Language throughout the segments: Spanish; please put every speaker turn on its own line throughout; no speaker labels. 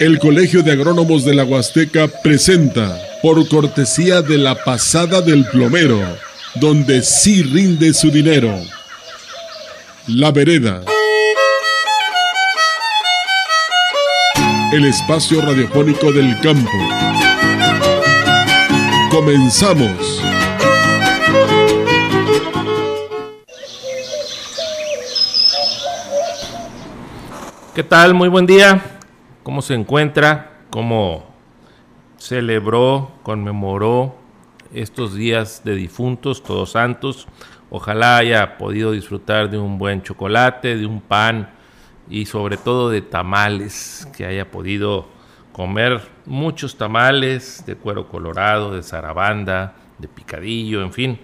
El Colegio de Agrónomos de la Huasteca presenta, por cortesía de la pasada del plomero, donde sí rinde su dinero. La vereda. El espacio radiofónico del campo. Comenzamos.
¿Qué tal? Muy buen día. ¿Cómo se encuentra? ¿Cómo celebró, conmemoró estos días de difuntos, todos santos? Ojalá haya podido disfrutar de un buen chocolate, de un pan y sobre todo de tamales, que haya podido comer muchos tamales de cuero colorado, de zarabanda, de picadillo, en fin,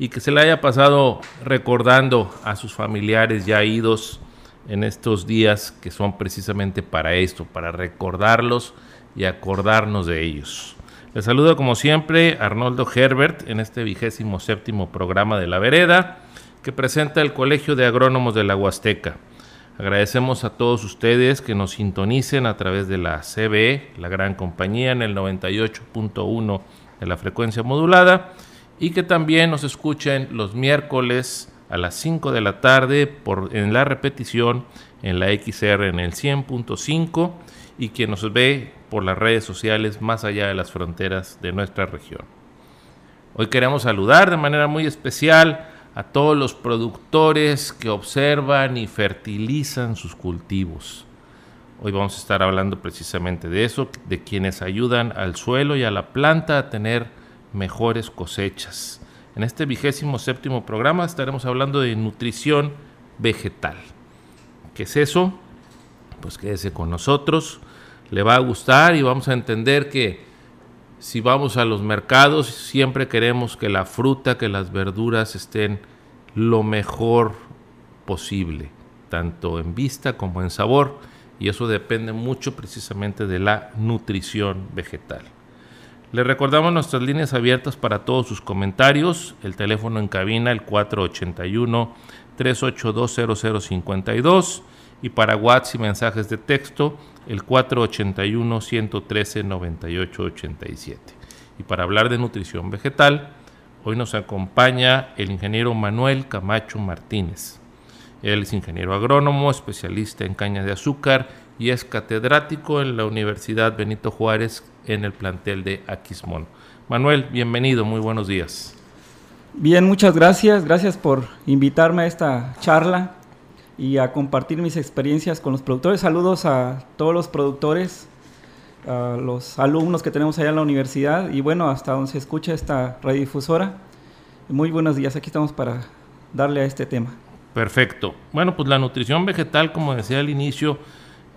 y que se le haya pasado recordando a sus familiares ya idos en estos días que son precisamente para esto, para recordarlos y acordarnos de ellos. Les saludo como siempre Arnoldo Herbert en este vigésimo séptimo programa de La Vereda que presenta el Colegio de Agrónomos de la Huasteca. Agradecemos a todos ustedes que nos sintonicen a través de la CBE, la gran compañía, en el 98.1 de la frecuencia modulada y que también nos escuchen los miércoles a las 5 de la tarde por, en la repetición en la XR en el 100.5 y quien nos ve por las redes sociales más allá de las fronteras de nuestra región. Hoy queremos saludar de manera muy especial a todos los productores que observan y fertilizan sus cultivos. Hoy vamos a estar hablando precisamente de eso, de quienes ayudan al suelo y a la planta a tener mejores cosechas. En este vigésimo séptimo programa estaremos hablando de nutrición vegetal. ¿Qué es eso? Pues quédese con nosotros, le va a gustar y vamos a entender que si vamos a los mercados siempre queremos que la fruta, que las verduras estén lo mejor posible, tanto en vista como en sabor, y eso depende mucho precisamente de la nutrición vegetal. Le recordamos nuestras líneas abiertas para todos sus comentarios. El teléfono en cabina, el 481-3820052. Y para WhatsApp y mensajes de texto, el 481-113-9887. Y para hablar de nutrición vegetal, hoy nos acompaña el ingeniero Manuel Camacho Martínez. Él es ingeniero agrónomo, especialista en caña de azúcar y es catedrático en la Universidad Benito Juárez en el plantel de Aquismón. Manuel, bienvenido, muy buenos días.
Bien, muchas gracias, gracias por invitarme a esta charla y a compartir mis experiencias con los productores. Saludos a todos los productores, a los alumnos que tenemos allá en la universidad y bueno, hasta donde se escucha esta radiodifusora. Muy buenos días, aquí estamos para darle a este tema.
Perfecto. Bueno, pues la nutrición vegetal, como decía al inicio,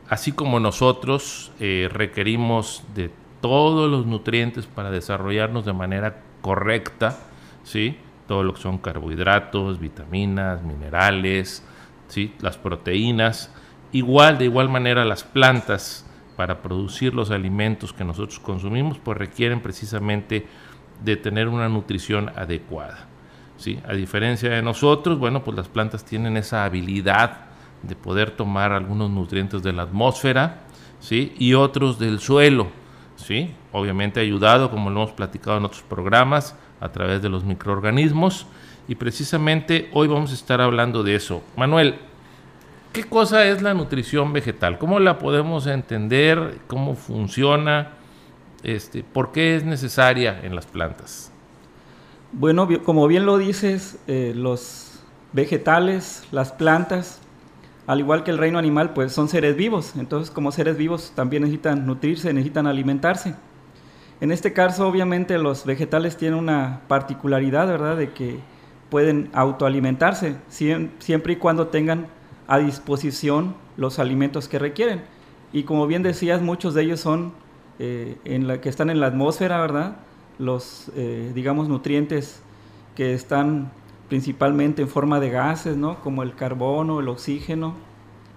así como nosotros eh, requerimos de todos los nutrientes para desarrollarnos de manera correcta, ¿sí? Todo lo que son carbohidratos, vitaminas, minerales, ¿sí? Las proteínas. Igual, de igual manera, las plantas para producir los alimentos que nosotros consumimos, pues requieren precisamente de tener una nutrición adecuada. ¿sí? A diferencia de nosotros, bueno, pues las plantas tienen esa habilidad de poder tomar algunos nutrientes de la atmósfera ¿sí? y otros del suelo. ¿Sí? Obviamente ayudado, como lo hemos platicado en otros programas, a través de los microorganismos. Y precisamente hoy vamos a estar hablando de eso. Manuel, ¿qué cosa es la nutrición vegetal? ¿Cómo la podemos entender? ¿Cómo funciona? Este, ¿Por qué es necesaria en las plantas?
Bueno, como bien lo dices, eh, los vegetales, las plantas, al igual que el reino animal, pues son seres vivos. Entonces, como seres vivos también necesitan nutrirse, necesitan alimentarse. En este caso, obviamente, los vegetales tienen una particularidad, ¿verdad?, de que pueden autoalimentarse siempre y cuando tengan a disposición los alimentos que requieren. Y como bien decías, muchos de ellos son eh, en la, que están en la atmósfera, ¿verdad? Los, eh, digamos, nutrientes que están principalmente en forma de gases, ¿no? Como el carbono, el oxígeno,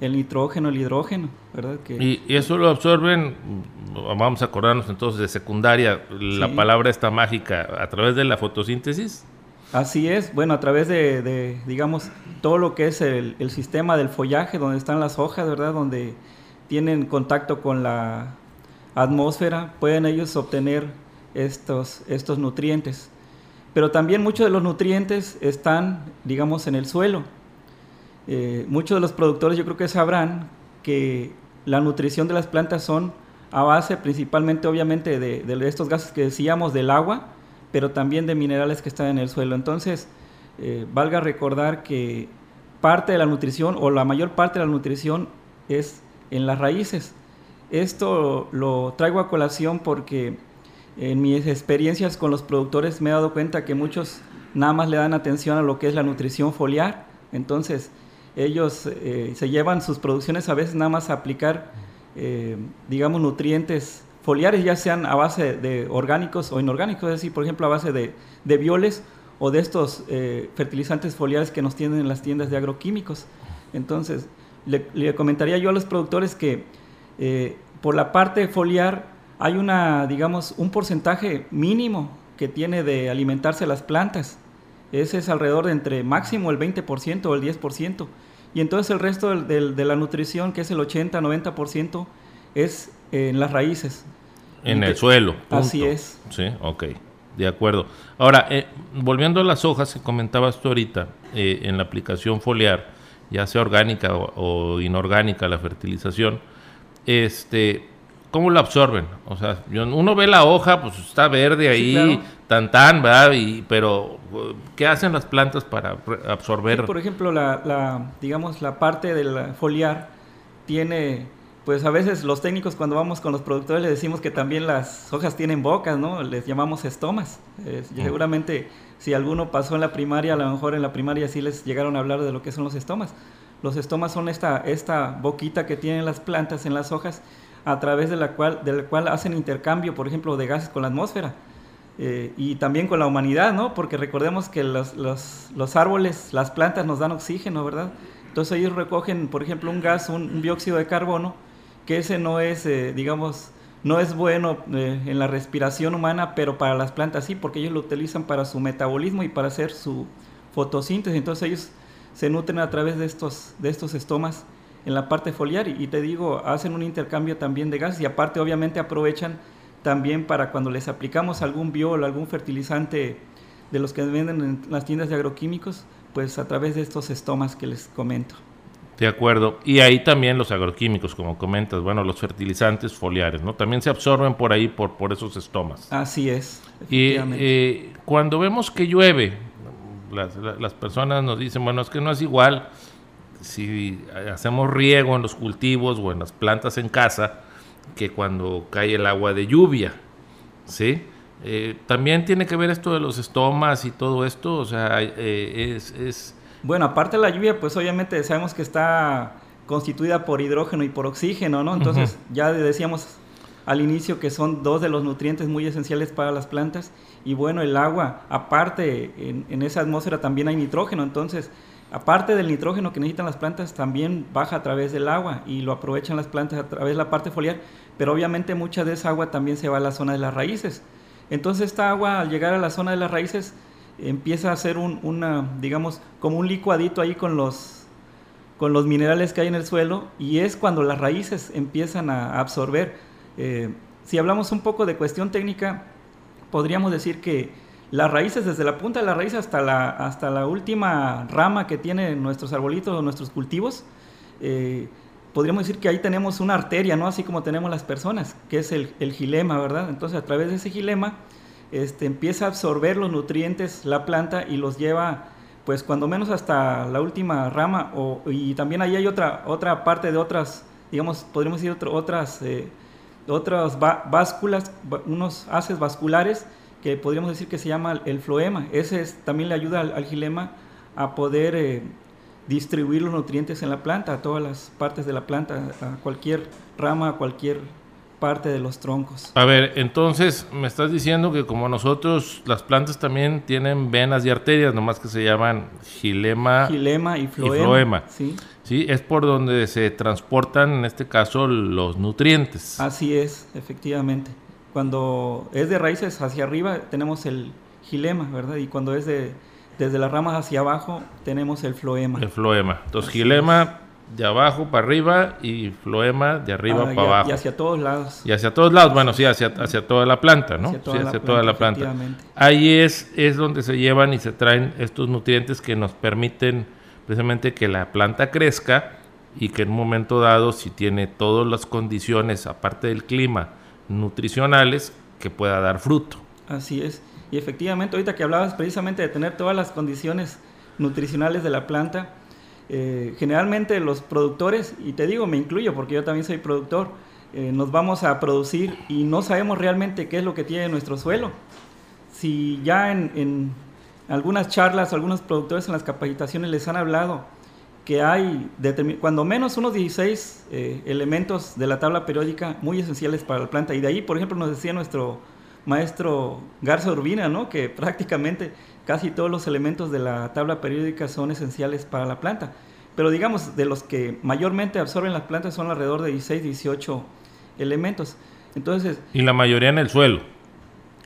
el nitrógeno, el hidrógeno, ¿verdad?
y, eso lo absorben, vamos a acordarnos entonces de secundaria, la palabra está mágica, a través de la fotosíntesis.
Así es, bueno, a través de, digamos, todo lo que es el, sistema del follaje, donde están las hojas, ¿verdad? Donde tienen contacto con la atmósfera, pueden ellos obtener estos, estos nutrientes. Pero también muchos de los nutrientes están, digamos, en el suelo. Eh, muchos de los productores yo creo que sabrán que la nutrición de las plantas son a base principalmente, obviamente, de, estos gases que decíamos, del agua, pero también de minerales que están en el suelo. Entonces, eh, valga recordar que parte de la nutrición o la mayor parte de la nutrición es en las raíces. Esto lo traigo a colación porque en mis experiencias con los productores me he dado cuenta que muchos nada más le dan atención a lo que es la nutrición foliar. Entonces, ellos eh, se llevan sus producciones a veces nada más a aplicar, eh, digamos, nutrientes foliares, ya sean a base de orgánicos o inorgánicos, es decir, por ejemplo, a base de, de violes o de estos eh, fertilizantes foliares que nos tienen en las tiendas de agroquímicos. Entonces, le, comentaría yo a los productores que por la parte foliar hay una, digamos, un porcentaje mínimo que tiene de alimentarse las plantas. Ese es alrededor de entre máximo el 20% o el 10%. Y entonces el resto de la nutrición, que es el 80-90%, es en las raíces.
En el suelo.
Así es.
Sí, ok. De acuerdo. Ahora, eh, volviendo a las hojas que comentabas tú ahorita, eh, en la aplicación foliar, ya sea orgánica o, inorgánica la fertilización, este, ¿cómo la absorben? O sea, uno ve la hoja, pues está verde ahí, tan tan, ¿verdad? Y, pero, ¿qué hacen las plantas para absorber?
por ejemplo, la, la, digamos, la parte del foliar tiene pues a veces los técnicos cuando vamos con los productores les decimos que también las hojas tienen bocas, ¿no? Les llamamos estomas. seguramente si alguno pasó en la primaria, a lo mejor en la primaria sí les llegaron a hablar de lo que son los estomas. Los estomas son esta, esta boquita que tienen las plantas en las hojas a través de la cual, de cual hacen intercambio, por ejemplo, de gases con la atmósfera. Eh, y también con la humanidad, ¿no? Porque recordemos que los, los, los, árboles, las plantas nos dan oxígeno, ¿verdad? Entonces ellos recogen, por ejemplo, un gas, un dióxido de carbono, que ese no es, eh, digamos, no es bueno eh, en la respiración humana, pero para las plantas sí, porque ellos lo utilizan para su metabolismo y para hacer su fotosíntesis. Entonces ellos se nutren a través de estos, de estos estomas en la parte foliar y, te digo, hacen un intercambio también de gases y aparte obviamente aprovechan también para cuando les aplicamos algún biol, algún fertilizante de los que venden en las tiendas de agroquímicos, pues a través de estos estomas que les comento.
De acuerdo. Y ahí también los agroquímicos, como comentas, bueno, los fertilizantes foliares, ¿no? También se absorben por ahí, por, por esos estomas.
Así es.
Y eh, cuando vemos que llueve, las, las, personas nos dicen, bueno, es que no es igual si hacemos riego en los cultivos o en las plantas en casa que cuando cae el agua de lluvia, ¿sí? Eh, también tiene que ver esto de los estomas y todo esto, o sea, eh, es, es
bueno, aparte de la lluvia, pues obviamente sabemos que está constituida por hidrógeno y por oxígeno, ¿no? Entonces, ya decíamos al inicio que son dos de los nutrientes muy esenciales para las plantas. Y bueno, el agua, aparte, en, esa atmósfera también hay nitrógeno. Entonces, aparte del nitrógeno que necesitan las plantas, también baja a través del agua y lo aprovechan las plantas a través de la parte foliar. Pero obviamente mucha de esa agua también se va a la zona de las raíces. Entonces, esta agua, al llegar a la zona de las raíces, empieza a ser un, digamos, como un licuadito ahí con los, con los minerales que hay en el suelo y es cuando las raíces empiezan a absorber. Eh, si hablamos un poco de cuestión técnica, podríamos decir que las raíces, desde la punta de la raíz hasta la, hasta la última rama que tienen nuestros arbolitos o nuestros cultivos, eh, podríamos decir que ahí tenemos una arteria, ¿no? Así como tenemos las personas, que es el, el gilema, ¿verdad? Entonces a través de ese gilema este, empieza a absorber los nutrientes la planta y los lleva pues cuando menos hasta la última rama o, y también ahí hay otra, otra parte de otras, digamos, podríamos decir otras, eh, otras básculas, unos haces vasculares que podríamos decir que se llama el floema. Ese también le ayuda al, gilema a poder eh, distribuir los nutrientes en la planta, a todas las partes de la planta, a cualquier rama, a cualquier parte de los troncos.
A ver, entonces me estás diciendo que como nosotros, las plantas también tienen venas y arterias, nomás que se llaman gilema,
gilema y floema.
sí. sí, es por donde se transportan, en este caso, los nutrientes.
Así es, efectivamente. Cuando es de raíces hacia arriba, tenemos el gilema, ¿verdad? Y cuando es de desde las ramas hacia abajo, tenemos el floema.
El floema. Entonces, gilema de abajo para arriba y floema de arriba
Ah,
para
y,
abajo.
y hacia todos lados.
Y hacia todos lados, bueno, sí, hacia, hacia toda la planta, ¿no?
Hacia toda
sí,
la
hacia
planta,
toda la planta. Ahí es, es donde se llevan y se traen estos nutrientes que nos permiten precisamente que la planta crezca y que en un momento dado, si tiene todas las condiciones, aparte del clima, nutricionales, que pueda dar fruto.
Así es. Y efectivamente, ahorita que hablabas precisamente de tener todas las condiciones nutricionales de la planta, eh, generalmente los productores, y te digo, me incluyo porque yo también soy productor, eh, nos vamos a producir y no sabemos realmente qué es lo que tiene nuestro suelo. Si ya en, en algunas charlas, algunos productores en las capacitaciones les han hablado que hay cuando menos unos 16 eh, elementos de la tabla periódica muy esenciales para la planta. Y de ahí, por ejemplo, nos decía nuestro maestro Garza Urbina, ¿no? que prácticamente casi todos los elementos de la tabla periódica son esenciales para la planta. Pero digamos, de los que mayormente absorben las plantas son alrededor de 16, 18 elementos. Entonces,
Y la mayoría en el suelo.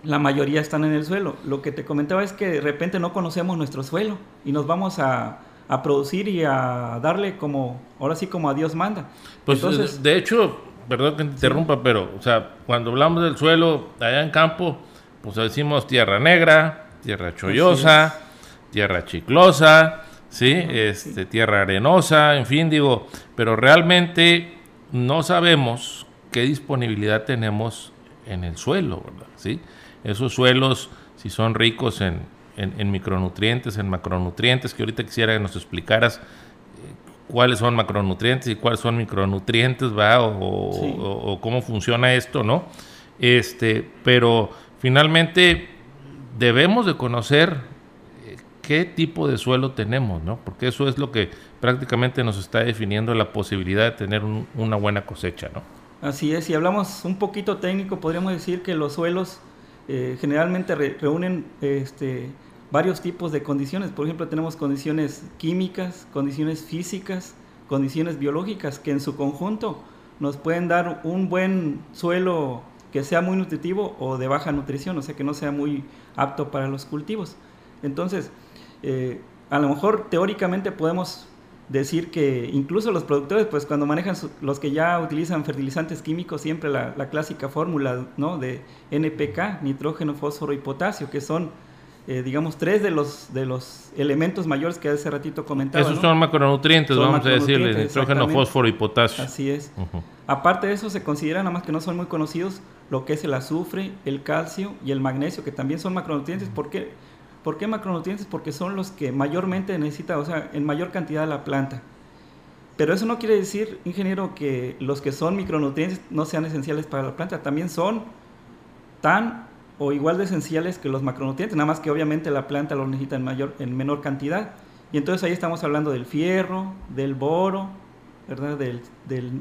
la mayoría están en el suelo. Lo que te comentaba es que de repente no conocemos nuestro suelo y nos vamos a, a producir y a darle como, ahora sí como a Dios manda.
Pues
Entonces,
de hecho, perdón que te interrumpa, pero, o sea, cuando hablamos del suelo allá en campo, pues decimos tierra negra, tierra chollosa, tierra chiclosa, ¿sí? Este, tierra arenosa, en fin, digo, pero realmente no sabemos qué disponibilidad tenemos en el suelo, ¿verdad? ¿Sí? Esos suelos, si son ricos en, en- en micronutrientes, en macronutrientes, que ahorita quisiera que nos explicaras cuáles son macronutrientes y cuáles son micronutrientes, ¿va? O, o-
Sí.
o- o cómo funciona esto, ¿no? Este, pero finalmente debemos de conocer eh, qué tipo de suelo tenemos, ¿no? Porque eso es lo que prácticamente nos está definiendo la posibilidad de tener un- una buena cosecha, ¿no?
Así es, si hablamos un poquito técnico, podríamos decir que los suelos eh, generalmente re- reúnen este, varios tipos de condiciones. Por ejemplo, tenemos condiciones químicas, condiciones físicas, condiciones biológicas, que en su conjunto nos pueden dar un buen suelo que sea muy nutritivo o de baja nutrición, o sea, que no sea muy apto para los cultivos. Entonces, eh, a lo mejor teóricamente podemos decir que incluso los productores, pues cuando manejan su- los que ya utilizan fertilizantes químicos, siempre la, la clásica fórmula ¿no? de NPK, nitrógeno, fósforo y potasio, que son, eh, digamos, tres de los, de los elementos mayores que hace ratito comentaba.
Esos
¿no?
son macronutrientes,
Son
vamos a decirle, nitrógeno, fósforo y potasio.
Así es. Aparte de eso, se considera nada más que no son muy conocidos lo que es el azufre, el calcio y el magnesio, que también son macronutrientes. ¿Por qué, ¿Por qué macronutrientes? Porque son los que mayormente necesita, o sea, en mayor cantidad la planta. Pero eso no quiere decir, ingeniero, que los que son micronutrientes no sean esenciales para la planta. También son tan o igual de esenciales que los macronutrientes, nada más que obviamente la planta los necesita en, mayor, en menor cantidad. Y entonces ahí estamos hablando del fierro, del boro, ¿verdad? Del, del,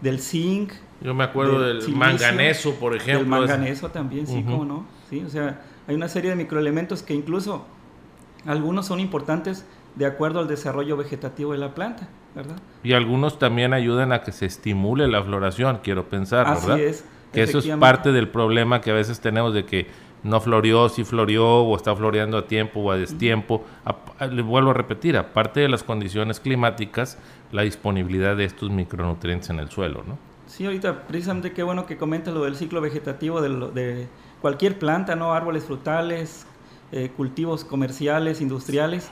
del zinc,
Yo me acuerdo
del
del
silicio,
manganeso, por ejemplo.
del manganeso también, sí,
Ujú.
cómo no. Sí, o sea, hay una serie de microelementos que incluso algunos son importantes de acuerdo al desarrollo vegetativo de la planta, ¿verdad?
Y algunos también ayudan a que se estimule la floración, quiero pensar,
Así
¿verdad?
es.
Que eso es parte del problema que a veces tenemos de que no floreó, sí floreó, o está floreando a tiempo o a destiempo. A- le vuelvo a repetir, aparte de las condiciones climáticas, la disponibilidad de estos micronutrientes en el suelo, ¿no?
Sí, ahorita precisamente qué bueno que comenta lo del ciclo vegetativo de, lo- de cualquier planta, ¿no? Árboles frutales, eh, cultivos comerciales, industriales,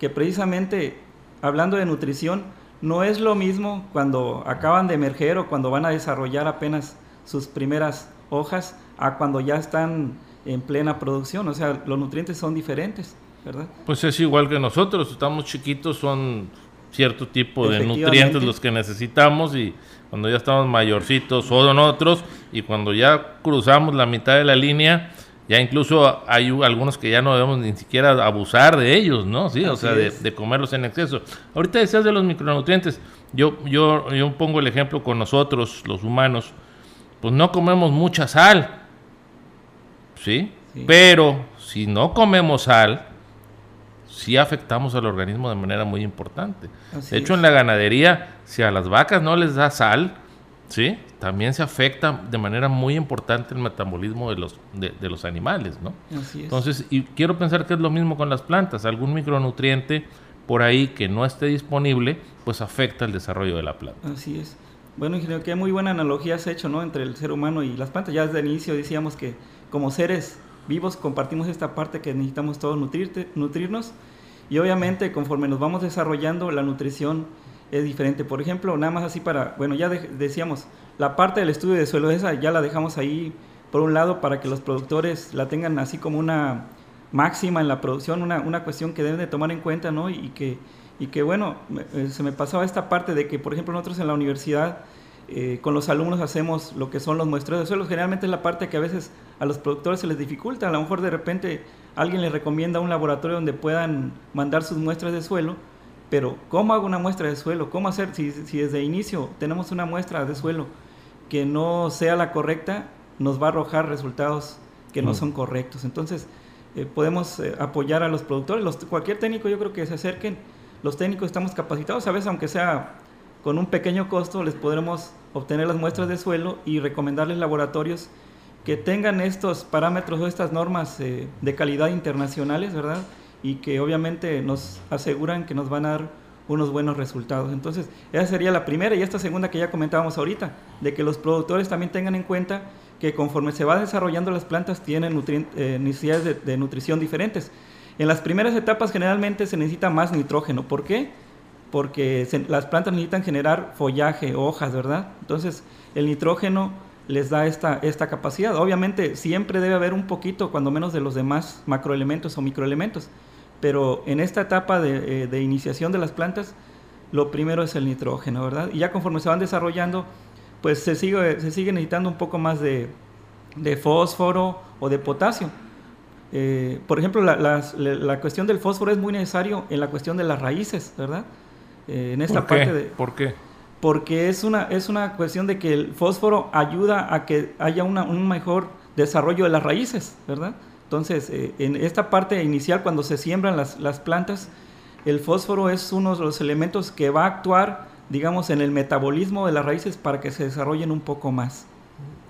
que precisamente hablando de nutrición, no es lo mismo cuando acaban de emerger o cuando van a desarrollar apenas sus primeras hojas a cuando ya están en plena producción. O sea, los nutrientes son diferentes, ¿verdad?
Pues es igual que nosotros, estamos chiquitos, son cierto tipo de nutrientes los que necesitamos y cuando ya estamos mayorcitos son otros y cuando ya cruzamos la mitad de la línea, ya incluso hay algunos que ya no debemos ni siquiera abusar de ellos, ¿no? Sí, o sea, de comerlos en exceso. Ahorita decías de los micronutrientes, yo, yo, yo pongo el ejemplo con nosotros, los humanos, pues no comemos mucha sal, ¿sí?
Sí.
Pero si no comemos sal, sí afectamos al organismo de manera muy importante.
Así
de hecho,
es.
en la ganadería, si a las vacas no les da sal, ¿sí? También se afecta de manera muy importante el metabolismo de los, de, de los animales, ¿no?
Así es.
Entonces, y quiero pensar que es lo mismo con las plantas. Algún micronutriente por ahí que no esté disponible, pues afecta el desarrollo de la planta.
Así es. Bueno, ingeniero, qué muy buena analogía has hecho, ¿no? Entre el ser humano y las plantas. Ya desde el inicio decíamos que como seres vivos compartimos esta parte que necesitamos todos nutrirte, nutrirnos. Y obviamente conforme nos vamos desarrollando, la nutrición es diferente. Por ejemplo, nada más así para, bueno, ya decíamos, la parte del estudio de suelo esa ya la dejamos ahí por un lado para que los productores la tengan así como una máxima en la producción, una, una cuestión que deben de tomar en cuenta, ¿no? Y que y que bueno, eh, se me pasaba esta parte de que, por ejemplo, nosotros en la universidad eh, con los alumnos hacemos lo que son los muestreos de suelos. Generalmente es la parte que a veces a los productores se les dificulta. A lo mejor de repente alguien les recomienda un laboratorio donde puedan mandar sus muestras de suelo, pero ¿cómo hago una muestra de suelo? ¿Cómo hacer si, si desde inicio tenemos una muestra de suelo que no sea la correcta? Nos va a arrojar resultados que no mm. son correctos. Entonces, eh, podemos apoyar a los productores. Los, cualquier técnico yo creo que se acerquen los técnicos estamos capacitados, a veces aunque sea con un pequeño costo, les podremos obtener las muestras de suelo y recomendarles laboratorios que tengan estos parámetros o estas normas eh, de calidad internacionales, ¿verdad? Y que obviamente nos aseguran que nos van a dar unos buenos resultados. Entonces, esa sería la primera y esta segunda que ya comentábamos ahorita, de que los productores también tengan en cuenta que conforme se va desarrollando las plantas tienen eh, necesidades de nutrición diferentes. En las primeras etapas generalmente se necesita más nitrógeno. ¿Por qué? Porque las plantas necesitan generar follaje, hojas, ¿verdad? Entonces el nitrógeno les da esta, esta capacidad. Obviamente siempre debe haber un poquito, cuando menos, de los demás macroelementos o microelementos. Pero en esta etapa de, eh, iniciación de las plantas, lo primero es el nitrógeno, ¿verdad? Y ya conforme se van desarrollando, pues se sigue, se sigue necesitando un poco más de, de fósforo o de potasio. Eh, por ejemplo, la, cuestión del fósforo es muy necesario en la cuestión de las raíces, ¿verdad?
Eh, en esta parte de... ¿Por qué?
Porque es una, es una cuestión de que el fósforo ayuda a que haya un mejor desarrollo de las raíces, ¿verdad? Entonces, eh, en esta parte inicial, cuando se siembran las, las plantas, el fósforo es uno de los elementos que va a actuar, digamos, en el metabolismo de las raíces para que se desarrollen un poco más.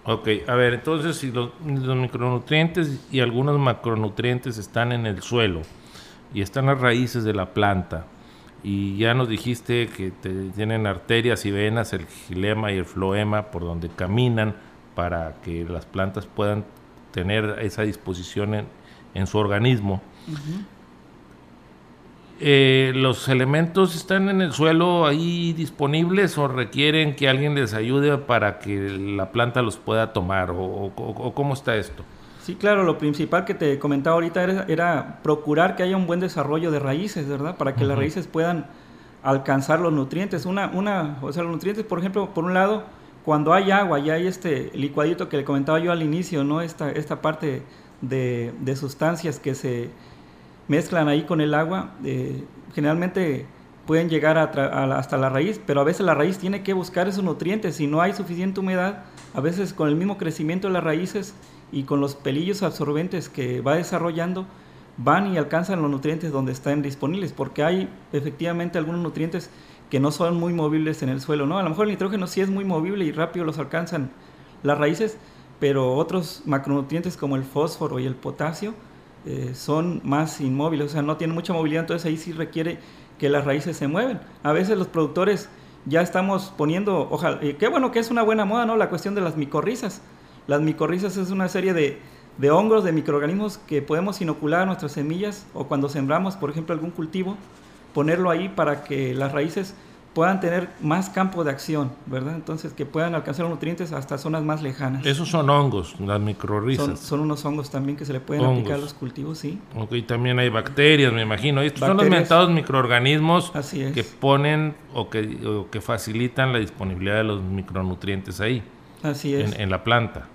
Ok, a ver, entonces si los, micronutrientes y algunos macronutrientes están en el suelo y están las raíces de la planta y ya nos dijiste que tienen arterias y venas, el gilema y el floema por donde caminan para que las plantas puedan tener esa disposición en, su organismo. Eh, ¿los elementos están en el suelo ahí disponibles o requieren que alguien les ayude para que la planta los pueda tomar? ¿O, cómo está esto?
Sí, claro, lo principal que te comentaba ahorita era, procurar que haya un buen desarrollo de raíces, ¿verdad? Para que las raíces puedan alcanzar los nutrientes. Una, una, o sea, los nutrientes, por ejemplo, por un lado, cuando hay agua y hay este licuadito que le comentaba yo al inicio, ¿no? Esta, esta parte de, de sustancias que se mezclan ahí con el agua, eh, generalmente pueden llegar hasta la raíz, pero a veces la raíz tiene que buscar esos nutrientes. Si no hay suficiente humedad, a veces con el mismo crecimiento de las raíces y con los pelillos absorbentes que va desarrollando, van y alcanzan los nutrientes donde están disponibles, porque hay efectivamente algunos nutrientes que no son muy movibles en el suelo, ¿no? A lo mejor el nitrógeno sí es muy movible y rápido los alcanzan las raíces, pero otros macronutrientes como el fósforo y el potasio, eh, son más inmóviles, o sea, no tienen mucha movilidad, entonces ahí sí requiere que las raíces se mueven. A veces los productores ya estamos poniendo, ojalá, eh, qué bueno que es una buena moda, ¿no? La cuestión de las micorrizas. Las micorrizas es una serie de, de hongos, de microorganismos que podemos inocular a nuestras semillas o cuando sembramos, por ejemplo, algún cultivo, ponerlo ahí para que las raíces puedan tener más campo de acción, ¿verdad? Entonces, que puedan alcanzar los nutrientes hasta zonas más lejanas.
Esos son hongos, las microrrizas.
Son, unos hongos también que se le pueden aplicar a los cultivos, sí.
Ok, también hay bacterias, me imagino. Estos son los metados microorganismos que ponen o que, que facilitan la disponibilidad de los micronutrientes ahí.
Así es.
En, la planta.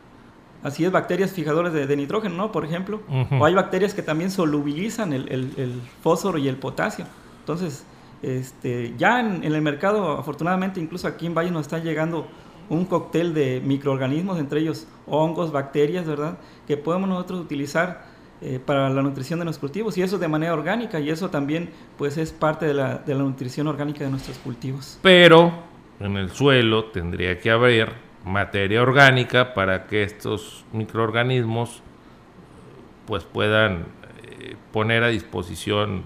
Así es, bacterias fijadoras de, nitrógeno, ¿no? Por ejemplo. O hay bacterias que también solubilizan el, el fósforo y el potasio. Entonces, este, ya en, el mercado, afortunadamente, incluso aquí en Valle nos está llegando un cóctel de microorganismos, entre ellos hongos, bacterias, ¿verdad? Que podemos nosotros utilizar eh, para la nutrición de nuestros cultivos y eso de manera orgánica y eso también pues es parte de la, de la nutrición orgánica de nuestros cultivos.
Pero en el suelo tendría que haber materia orgánica para que estos microorganismos pues puedan eh, poner a disposición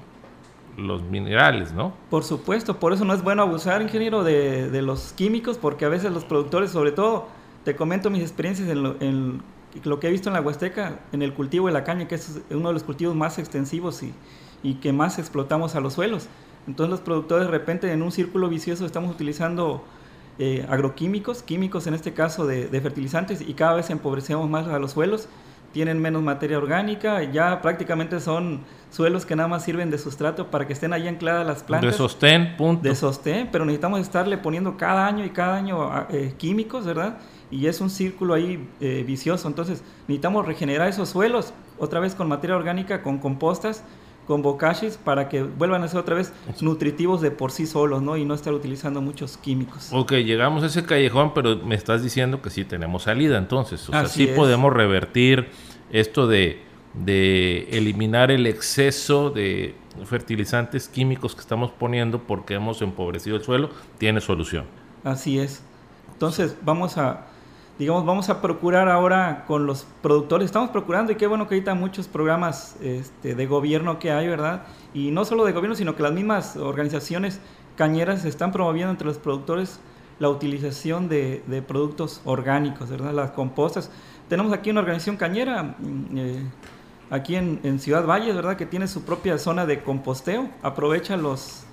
los minerales, ¿no?
Por supuesto, por eso no es bueno abusar, ingeniero, de, de los químicos, porque a veces los productores, sobre todo, te comento mis experiencias en lo, en lo que he visto en la Huasteca, en el cultivo de la caña, que es uno de los cultivos más extensivos y, y que más explotamos a los suelos. Entonces los productores de repente en un círculo vicioso estamos utilizando eh, agroquímicos, químicos en este caso de, de, fertilizantes y cada vez empobrecemos más a los suelos, tienen menos materia orgánica, ya prácticamente son suelos que nada más sirven de sustrato para que estén ahí ancladas las plantas.
De sostén, punto.
De sostén, pero necesitamos estarle poniendo cada año y cada año eh, químicos, ¿verdad? Y es un círculo ahí eh, vicioso, entonces necesitamos regenerar esos suelos otra vez con materia orgánica, con compostas, con bocachis para que vuelvan a ser otra vez nutritivos de por sí solos, ¿no? Y no estar utilizando muchos químicos.
Ok, llegamos a ese callejón, pero me estás diciendo que sí tenemos salida entonces. O sea, sí podemos revertir esto de, de eliminar el exceso de fertilizantes químicos que estamos poniendo porque hemos empobrecido el suelo, tiene solución.
Así es. Entonces vamos a digamos, vamos a procurar ahora con los productores, estamos procurando y qué bueno que ahorita muchos programas este, de gobierno que hay, ¿verdad? Y no solo de gobierno, sino que las mismas organizaciones cañeras están promoviendo entre los productores la utilización de, productos orgánicos, ¿verdad? Las compostas. Tenemos aquí una organización cañera, mm, eh, aquí en, en, Ciudad Valle, ¿verdad? Que tiene su propia zona de composteo, aprovecha los...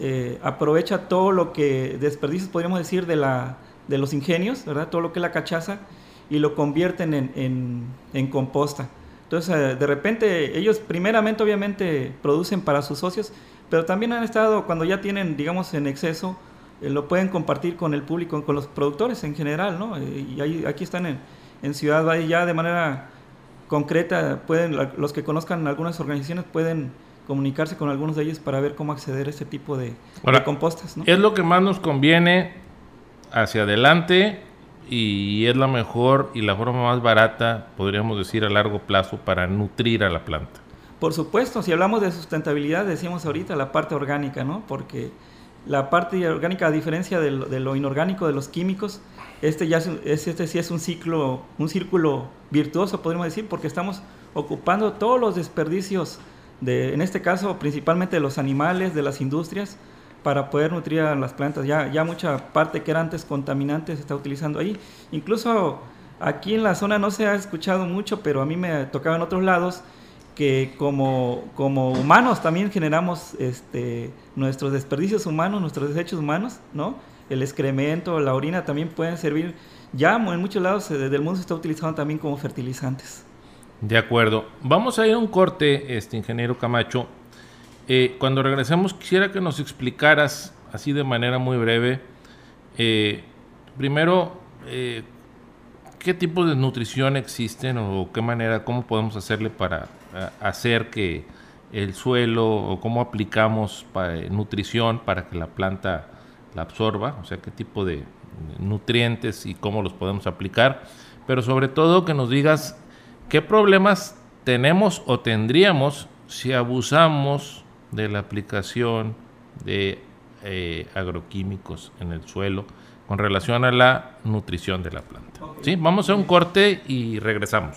Eh, aprovecha todo lo que desperdicios, podríamos decir, de la, de los ingenios, ¿verdad? Todo lo que es la cachaza, y lo convierten en, en, composta. Entonces, eh, de repente, ellos primeramente, obviamente, producen para sus socios, pero también han estado, cuando ya tienen, digamos, en exceso, eh, lo pueden compartir con el público, con los productores en general, ¿no? Eh, y ahí, aquí están en, en Ciudad Valle ya de manera concreta, pueden, los que conozcan algunas organizaciones pueden comunicarse con algunos de ellos para ver cómo acceder a este tipo de, de compostas. ¿no?
Es lo que más nos conviene hacia adelante y es la mejor y la forma más barata, podríamos decir, a largo plazo para nutrir a la planta.
Por supuesto, si hablamos de sustentabilidad, decíamos ahorita la parte orgánica, ¿no? Porque la parte orgánica, a diferencia de lo, de lo inorgánico, de los químicos, este, ya es, este sí es un ciclo, un círculo virtuoso, podríamos decir, porque estamos ocupando todos los desperdicios, de, en este caso principalmente de los animales, de las industrias, para poder nutrir a las plantas. Ya, ya mucha parte que era antes contaminante se está utilizando ahí. Incluso aquí en la zona no se ha escuchado mucho, pero a mí me tocaba en otros lados que como, humanos también generamos este, nuestros desperdicios humanos, nuestros desechos humanos, ¿no? El excremento, la orina también pueden servir, ya en muchos lados del mundo se está utilizando también como fertilizantes.
De acuerdo. Vamos a ir a un corte, este ingeniero Camacho, eh, cuando regresemos, quisiera que nos explicaras, así de manera muy breve, eh, primero, eh, qué tipos de nutrición existen o qué manera, cómo podemos hacerle para hacer que el suelo o cómo aplicamos nutrición para que la planta la absorba, o sea, qué tipo de nutrientes y cómo los podemos aplicar, pero sobre todo que nos digas qué problemas tenemos o tendríamos si abusamos de la aplicación de eh, agroquímicos en el suelo con relación a la nutrición de la planta. ¿Sí? Vamos a un corte y regresamos.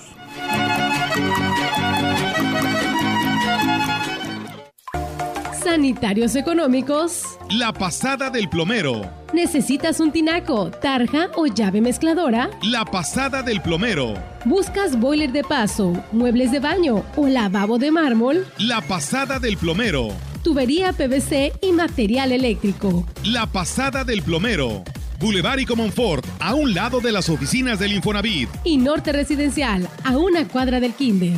Sanitarios económicos.
La pasada del plomero.
¿Necesitas un tinaco, tarja o llave mezcladora?
La pasada del plomero.
¿Buscas boiler de paso, muebles de baño o lavabo de mármol?
La pasada del plomero.
Tubería PVC y material eléctrico.
La pasada del plomero. Boulevard y Comonfort, a un lado de las oficinas del Infonavit.
Y Norte Residencial, a una cuadra del Kinder.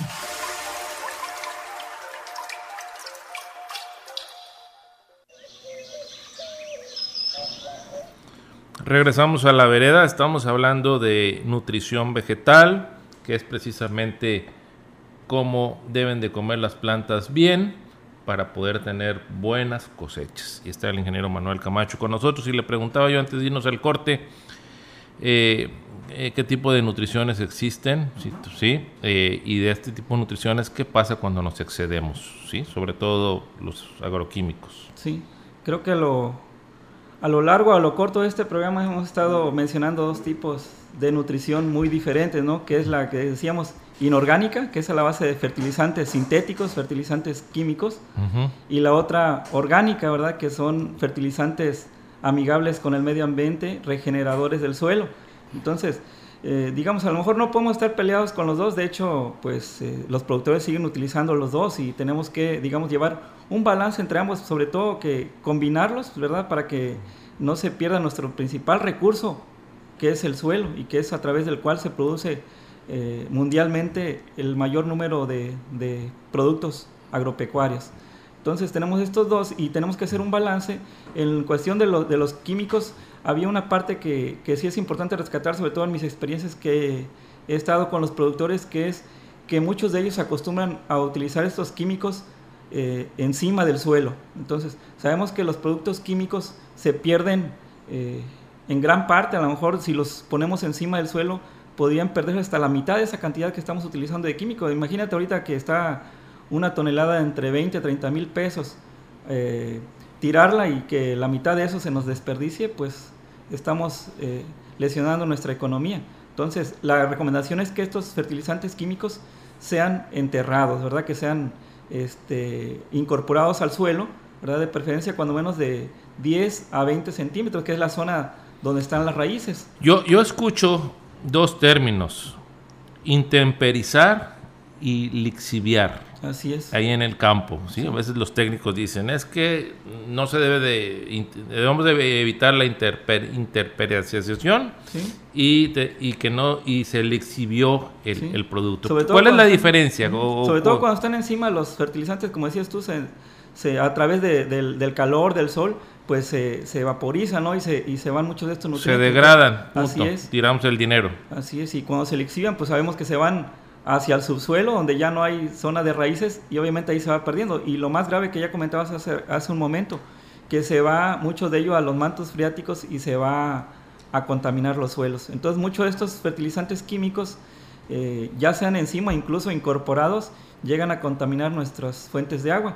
Regresamos a la vereda, estamos hablando de nutrición vegetal, que es precisamente cómo deben de comer las plantas bien para poder tener buenas cosechas. Y está el ingeniero Manuel Camacho con nosotros y le preguntaba yo antes de irnos al corte, eh, eh, qué tipo de nutriciones existen, sí, eh, y de este tipo de nutriciones, qué pasa cuando nos excedemos, sí, sobre todo los agroquímicos.
Sí, creo que lo, a lo largo, a lo corto de este programa hemos estado mencionando dos tipos de nutrición muy diferentes, ¿no? Que es la que decíamos inorgánica, que es a la base de fertilizantes sintéticos, fertilizantes químicos, y la otra orgánica, ¿verdad? Que son fertilizantes amigables con el medio ambiente, regeneradores del suelo. Entonces, eh, digamos, a lo mejor no podemos estar peleados con los dos, de hecho, pues eh, los productores siguen utilizando los dos y tenemos que, digamos, llevar un balance entre ambos, sobre todo que combinarlos, ¿verdad? Para que no se pierda nuestro principal recurso, que es el suelo y que es a través del cual se produce eh, mundialmente el mayor número de, productos agropecuarios. Entonces tenemos estos dos y tenemos que hacer un balance. En cuestión de, de los químicos, había una parte que, que, sí es importante rescatar, sobre todo en mis experiencias que he estado con los productores, que es que muchos de ellos acostumbran a utilizar estos químicos eh, encima del suelo. Entonces, sabemos que los productos químicos se pierden eh, en gran parte, a lo mejor si los ponemos encima del suelo, podrían perder hasta la mitad de esa cantidad que estamos utilizando de químico. Imagínate ahorita que está una tonelada entre 20 a 30 mil pesos. Eh, tirarla y que la mitad de eso se nos desperdicie, pues estamos eh, lesionando nuestra economía. Entonces, la recomendación es que estos fertilizantes químicos sean enterrados, ¿verdad? Que sean este, incorporados al suelo, ¿verdad? De preferencia cuando menos de 10 a 20 centímetros, que es la zona donde están las raíces.
Yo, yo escucho dos términos, intemperizar y lixiviar.
Así es.
Ahí en el campo, ¿sí? A veces los técnicos dicen, es que no se debe de, debemos de evitar la interper, y, y que no, y se le exhibió el, producto. ¿Cuál es la diferencia?
sobre todo cuando están encima los fertilizantes, como decías tú, se, a través del, calor, del sol, pues se, se vaporizan, ¿no? Y se, y se van muchos de estos nutrientes.
Se degradan, Así es. tiramos el dinero.
Así es, y cuando se le exhiban, pues sabemos que se van hacia el subsuelo, donde ya no hay zona de raíces y obviamente ahí se va perdiendo. Y lo más grave que ya comentabas hace, hace un momento, que se va mucho de ello a los mantos freáticos y se va a contaminar los suelos. Entonces muchos de estos fertilizantes químicos, eh, ya sean encima, incluso incorporados, llegan a contaminar nuestras fuentes de agua.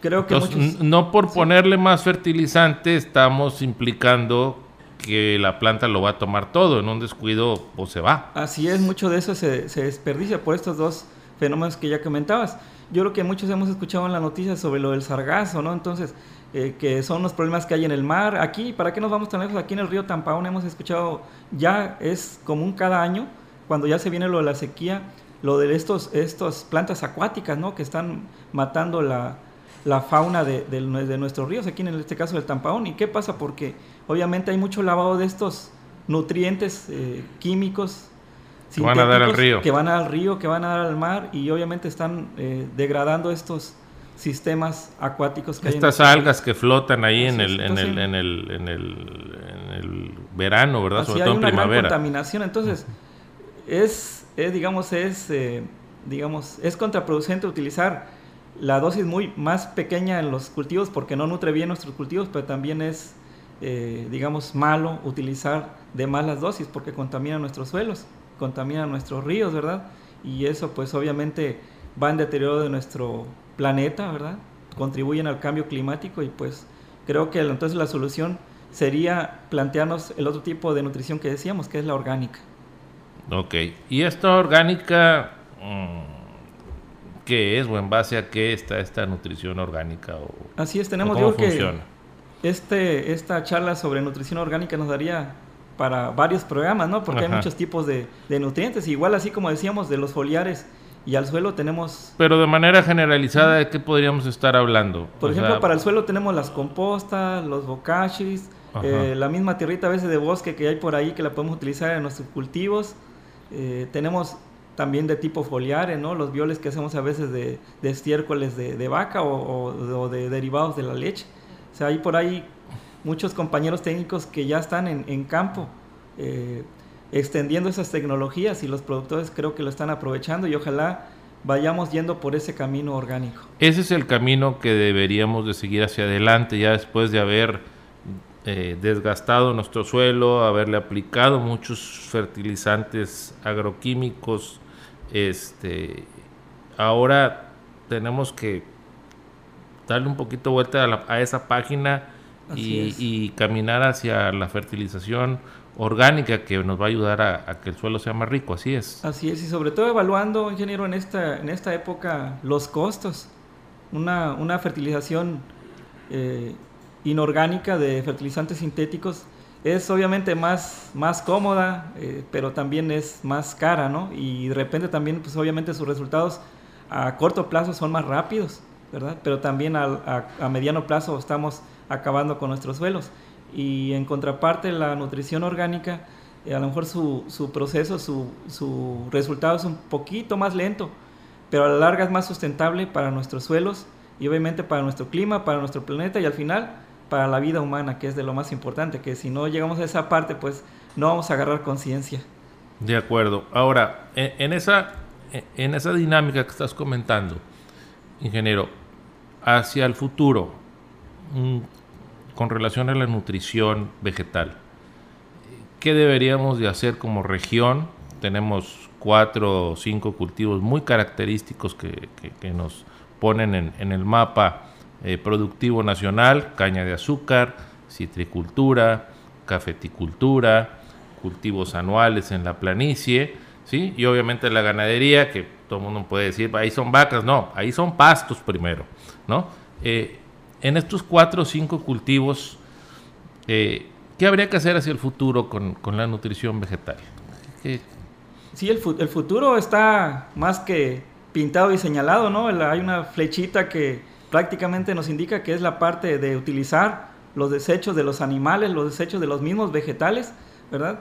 Creo que no por ponerle más fertilizante estamos implicando que la planta lo va a tomar todo, en un descuido o pues, se va.
Así es, mucho de eso se, desperdicia por estos dos fenómenos que ya comentabas. Yo creo que muchos hemos escuchado en la noticia sobre lo del sargazo, ¿no? Entonces, eh, que son los problemas que hay en el mar. Aquí, ¿para qué nos vamos tan lejos? Aquí en el río Tampaón hemos escuchado, ya es común cada año, cuando ya se viene lo de la sequía, lo de estos, estos plantas acuáticas, ¿no? Que están matando la, la fauna de, de, de, nuestros ríos, aquí en este caso del Tampaón. ¿Y qué pasa? Porque obviamente hay mucho lavado de estos nutrientes eh, químicos
que van a dar al río.
Que van al río, que van a dar al mar y obviamente están eh, degradando estos sistemas acuáticos
que Estas algas que flotan ahí en el, en, el, en, el, en, el, verano, ¿verdad?
Sobre todo en primavera. contaminación, entonces es, es, digamos, es, eh, digamos, es contraproducente utilizar la dosis muy más pequeña en los cultivos porque no nutre bien nuestros cultivos, pero también es, eh, digamos, malo utilizar de malas dosis porque contamina nuestros suelos, contamina nuestros ríos, ¿verdad? Y eso pues obviamente va en deterioro de nuestro planeta, ¿verdad? Contribuyen al cambio climático y pues creo que entonces la solución sería plantearnos el otro tipo de nutrición que decíamos, que es la orgánica.
Ok, y esta orgánica... Mm, qué es o en base a qué está esta nutrición orgánica? O,
Así es, tenemos yo que este, esta charla sobre nutrición orgánica nos daría para varios programas, ¿no? Porque hay muchos tipos de, nutrientes. Igual así como decíamos de los foliares y al suelo tenemos...
Pero de manera generalizada, ¿de qué podríamos estar hablando?
Por ejemplo, para el suelo tenemos las compostas, los bocachis, eh, la misma tierrita a veces de bosque que hay por ahí que la podemos utilizar en nuestros cultivos. Eh, tenemos también de tipo foliares, ¿no? Los violes que hacemos a veces de, de estiércoles de, vaca o, de derivados de la leche. O sea, hay por ahí muchos compañeros técnicos que ya están en, campo eh, extendiendo esas tecnologías y los productores creo que lo están aprovechando y ojalá vayamos yendo por ese camino orgánico.
Ese es el camino que deberíamos de seguir hacia adelante ya después de haber eh, desgastado nuestro suelo, haberle aplicado muchos fertilizantes agroquímicos, este, ahora tenemos que darle un poquito vuelta a, esa página y, caminar hacia la fertilización orgánica que nos va a ayudar a, que el suelo sea más rico, así es.
Así es, y sobre todo evaluando, ingeniero, en esta, en esta época los costos. Una, una fertilización eh, inorgánica de fertilizantes sintéticos es obviamente más, más cómoda, eh, pero también es más cara, ¿no? Y de repente también, pues obviamente sus resultados a corto plazo son más rápidos, ¿verdad? Pero también a, a mediano plazo estamos acabando con nuestros suelos y en contraparte la nutrición orgánica, eh, a lo mejor su, su proceso, su, su, resultado es un poquito más lento, pero a la larga es más sustentable para nuestros suelos y obviamente para nuestro clima, para nuestro planeta y al final para la vida humana, que es de lo más importante, que si no llegamos a esa parte, pues no vamos a agarrar conciencia.
De acuerdo. Ahora, en, esa, en esa dinámica que estás comentando, ingeniero, hacia el futuro, con relación a la nutrición vegetal. ¿Qué deberíamos de hacer como región? Tenemos cuatro o cinco cultivos muy característicos que, nos ponen en, el mapa eh, productivo nacional, caña de azúcar, citricultura, cafeticultura, cultivos anuales en la planicie, ¿sí? y obviamente la ganadería, que todo el mundo puede decir, ahí son vacas, no, ahí son pastos primero, ¿no? Eh, en estos cuatro o cinco cultivos, eh, ¿qué habría que hacer hacia el futuro con, la nutrición vegetal?
Sí, el, el, futuro está más que pintado y señalado, ¿no? Hay una flechita que prácticamente nos indica que es la parte de utilizar los desechos de los animales, los desechos de los mismos vegetales, ¿verdad?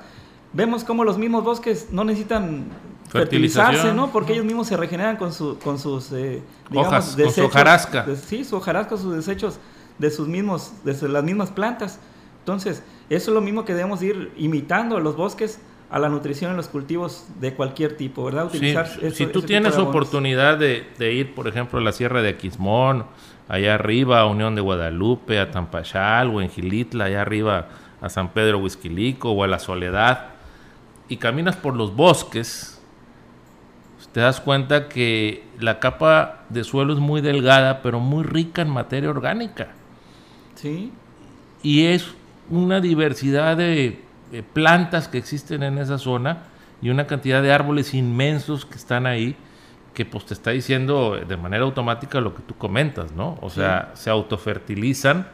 Vemos cómo los mismos bosques no necesitan fertilizarse, ¿no? Porque ellos mismos se regeneran con, su, con sus
eh, Hojas, desechos, con su hojarasca.
sí, su hojarasca, sus desechos de sus mismos, de las mismas plantas. Entonces, eso es lo mismo que debemos ir imitando a los bosques a la nutrición en los cultivos de cualquier tipo, ¿verdad?
Utilizar si tú tienes oportunidad de, ir, por ejemplo, a la Sierra de Aquismón, allá arriba a Unión de Guadalupe, a Tampachal o en Gilitla, allá arriba a San Pedro Huizquilico o a La Soledad, y caminas por los bosques, te das cuenta que la capa de suelo es muy delgada, pero muy rica en materia orgánica.
Sí.
Y es una diversidad de, plantas que existen en esa zona y una cantidad de árboles inmensos que están ahí que pues te está diciendo de manera automática lo que tú comentas, ¿no? O sea, se autofertilizan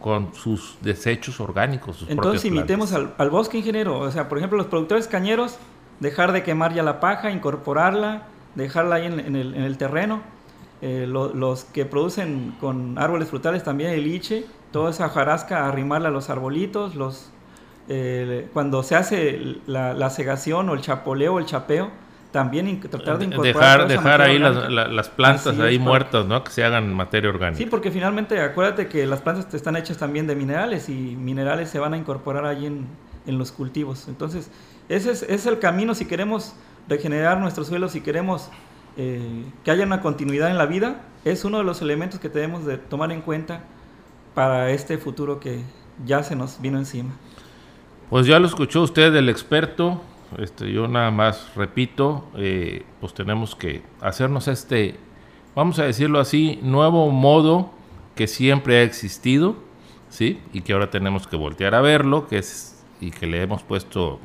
con sus desechos orgánicos.
Entonces imitemos al, al, bosque ingeniero. O sea, por ejemplo, los productores cañeros dejar de quemar ya la paja, incorporarla, dejarla ahí en, el, terreno. Eh, los que producen con árboles frutales también el liche, toda esa jarasca, arrimarla a los arbolitos, los, eh, cuando se hace la, la, cegación o el chapoleo o el chapeo, también tratar de
incorporar dejar, dejar ahí las, plantas ahí muertas, ¿no? Que se hagan materia orgánica.
Sí, porque finalmente acuérdate que las plantas están hechas también de minerales y minerales se van a incorporar allí en, en los cultivos. Entonces, ese es, el camino si queremos regenerar nuestro suelo, si queremos eh, que haya una continuidad en la vida, es uno de los elementos que tenemos de tomar en cuenta para este futuro que ya se nos vino encima.
Pues ya lo escuchó usted el experto, este, yo nada más repito, eh, pues tenemos que hacernos este, vamos a decirlo así, nuevo modo que siempre ha existido, ¿sí? Y que ahora tenemos que voltear a verlo, que es, y que le hemos puesto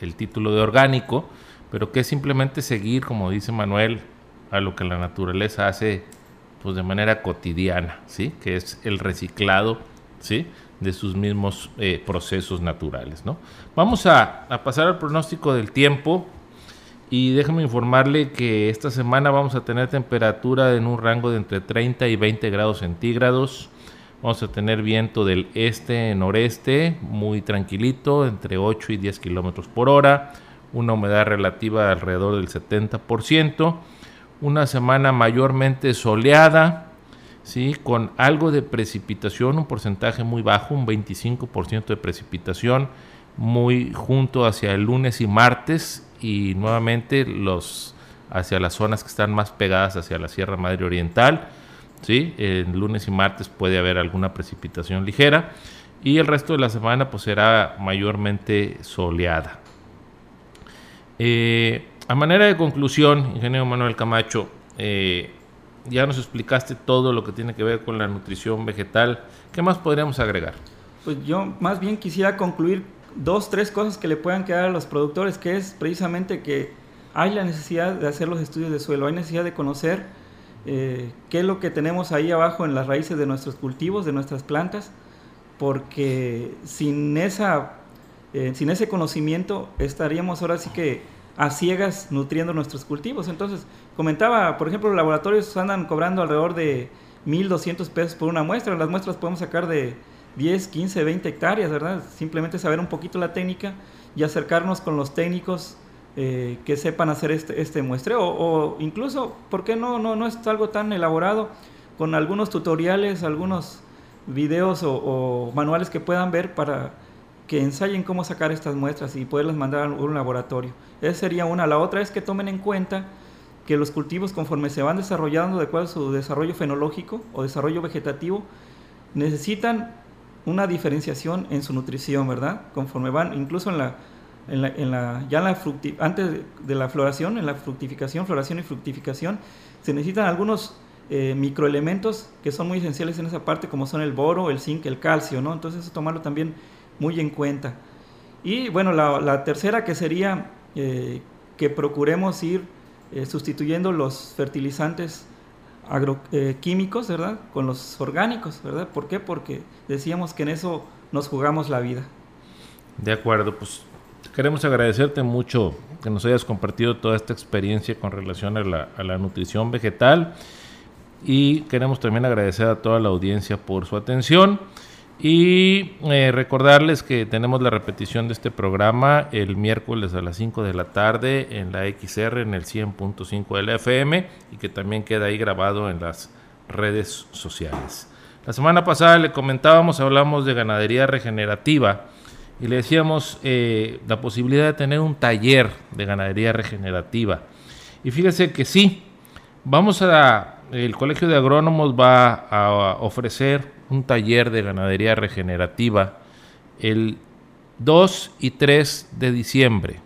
el título de orgánico, pero que es simplemente seguir, como dice Manuel, a lo que la naturaleza hace pues de manera cotidiana, ¿sí? que es el reciclado ¿sí? De sus mismos eh, procesos naturales. ¿no? Vamos a, a, pasar al pronóstico del tiempo y déjame informarle que esta semana vamos a tener temperatura en un rango de entre 30 y 20 grados centígrados. Vamos a tener viento del este-noreste, muy tranquilito, entre 8 y 10 kilómetros por hora. Una humedad relativa alrededor del 70%. Una semana mayormente soleada, ¿sí? con algo de precipitación, un porcentaje muy bajo, un 25% de precipitación, muy junto hacia el lunes y martes. Y nuevamente los hacia las zonas que están más pegadas hacia la Sierra Madre Oriental ¿sí? El lunes y martes puede haber alguna precipitación ligera y el resto de la semana pues será mayormente soleada. Eh, a manera de conclusión, ingeniero Manuel Camacho, eh, ya nos explicaste todo lo que tiene que ver con la nutrición vegetal. ¿Qué más podríamos agregar?
Pues yo más bien quisiera concluir dos, tres cosas que le puedan quedar a los productores, que es precisamente que hay la necesidad de hacer los estudios de suelo, hay necesidad de conocer eh, qué es lo que tenemos ahí abajo en las raíces de nuestros cultivos, de nuestras plantas, porque sin, esa, eh, sin ese conocimiento estaríamos ahora sí que a ciegas nutriendo nuestros cultivos. Entonces, comentaba, por ejemplo, los laboratorios andan cobrando alrededor de 1.200 pesos por una muestra. Las muestras podemos sacar de 10, 15, 20 hectáreas, ¿verdad? Simplemente saber un poquito la técnica y acercarnos con los técnicos eh, que sepan hacer este, este muestreo. O, incluso, ¿por qué no, no, no es algo tan elaborado? Con algunos tutoriales, algunos videos o, manuales que puedan ver para que ensayen cómo sacar estas muestras y poderlas mandar a un laboratorio. Esa sería una. La otra es que tomen en cuenta que los cultivos conforme se van desarrollando de acuerdo a su desarrollo fenológico o desarrollo vegetativo, necesitan una diferenciación en su nutrición, ¿verdad? Conforme van, incluso en la, en la, ya la antes de la floración, en la fructificación, floración y fructificación, se necesitan algunos eh, microelementos que son muy esenciales en esa parte, como son el boro, el zinc, el calcio, ¿no? Entonces eso tomarlo también muy en cuenta. Y bueno, la, tercera que sería eh, que procuremos ir eh, sustituyendo los fertilizantes agroquímicos, ¿verdad? Con los orgánicos, ¿verdad? ¿Por qué? Porque decíamos que en eso nos jugamos la vida.
De acuerdo, pues queremos agradecerte mucho que nos hayas compartido toda esta experiencia con relación a la, a la nutrición vegetal y queremos también agradecer a toda la audiencia por su atención. Y eh, recordarles que tenemos la repetición de este programa el miércoles a las 5 de la tarde en la XR en el 100.5 del FM y que también queda ahí grabado en las redes sociales. La semana pasada le comentábamos, hablamos de ganadería regenerativa y le decíamos eh, la posibilidad de tener un taller de ganadería regenerativa. Y fíjese que sí, vamos a, el Colegio de Agrónomos va a ofrecer un taller de ganadería regenerativa el 2 y 3 de diciembre.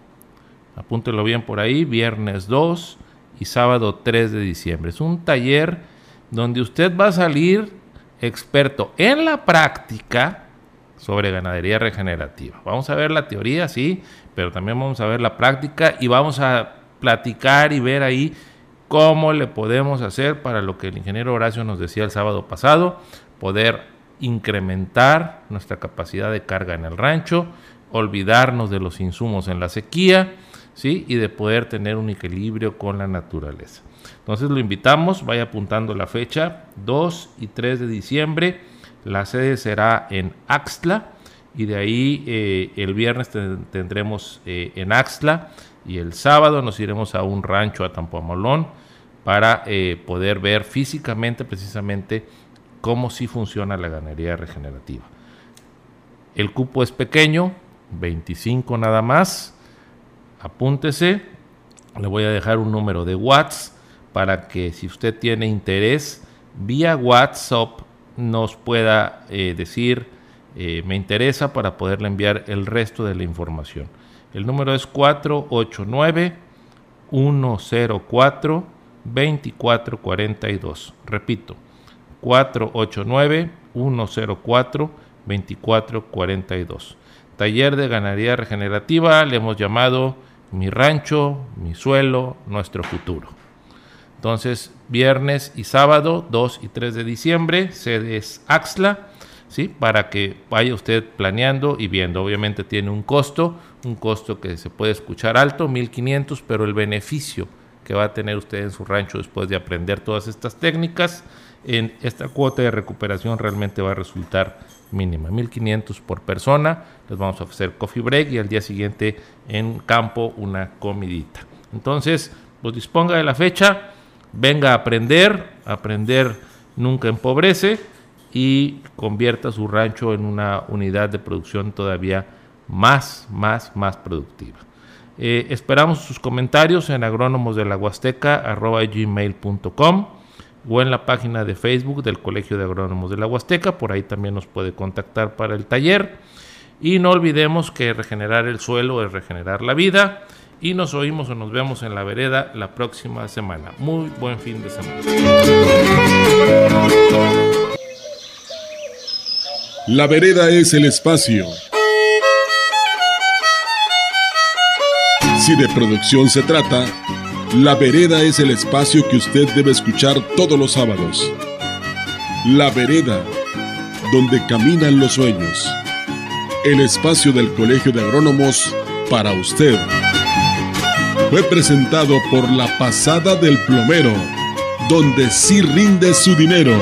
Apúntelo bien por ahí, viernes 2 y sábado 3 de diciembre. Es un taller donde usted va a salir experto en la práctica sobre ganadería regenerativa. Vamos a ver la teoría, sí, pero también vamos a ver la práctica y vamos a platicar y ver ahí cómo le podemos hacer para lo que el ingeniero Horacio nos decía el sábado pasado, poder incrementar nuestra capacidad de carga en el rancho, olvidarnos de los insumos en la sequía, ¿sí? Y de poder tener un equilibrio con la naturaleza. Entonces lo invitamos, vaya apuntando la fecha, 2 y 3 de diciembre, la sede será en Axtla y de ahí eh, el viernes tendremos eh, en Axtla y el sábado nos iremos a un rancho a Tampamolón para eh, poder ver físicamente precisamente cómo sí funciona la ganadería regenerativa. El cupo es pequeño, 25 nada más. Apúntese. Le voy a dejar un número de watts para que si usted tiene interés, vía WhatsApp nos pueda eh, decir eh, me interesa para poderle enviar el resto de la información. El número es 489 104 2442. Repito, 489-104-2442. Taller de ganadería regenerativa le hemos llamado Mi rancho, mi suelo, nuestro futuro. Entonces, viernes y sábado, 2 y 3 de diciembre, sedes Axla, ¿sí? Para que vaya usted planeando y viendo. Obviamente tiene un costo, un costo que se puede escuchar alto, 1500, pero el beneficio que va a tener usted en su rancho después de aprender todas estas técnicas en esta cuota de recuperación realmente va a resultar mínima, 1500 por persona. Les vamos a ofrecer coffee break y al día siguiente en campo una comidita. Entonces, pues disponga de la fecha, venga a aprender, aprender nunca empobrece y convierta su rancho en una unidad de producción todavía más, más, más productiva. Eh, esperamos sus comentarios en agrónomos de la gmail.com o en la página de Facebook del Colegio de Agrónomos de la Huasteca. Por ahí también nos puede contactar para el taller. Y no olvidemos que regenerar el suelo es regenerar la vida. Y nos oímos o nos vemos en la vereda la próxima semana. Muy buen fin de semana.
La vereda es el espacio Si de producción se trata, La Vereda es el espacio que usted debe escuchar todos los sábados. La Vereda, donde caminan los sueños. El espacio del Colegio de Agrónomos para usted. Fue presentado por La Pasada del Plomero, donde sí rinde su dinero.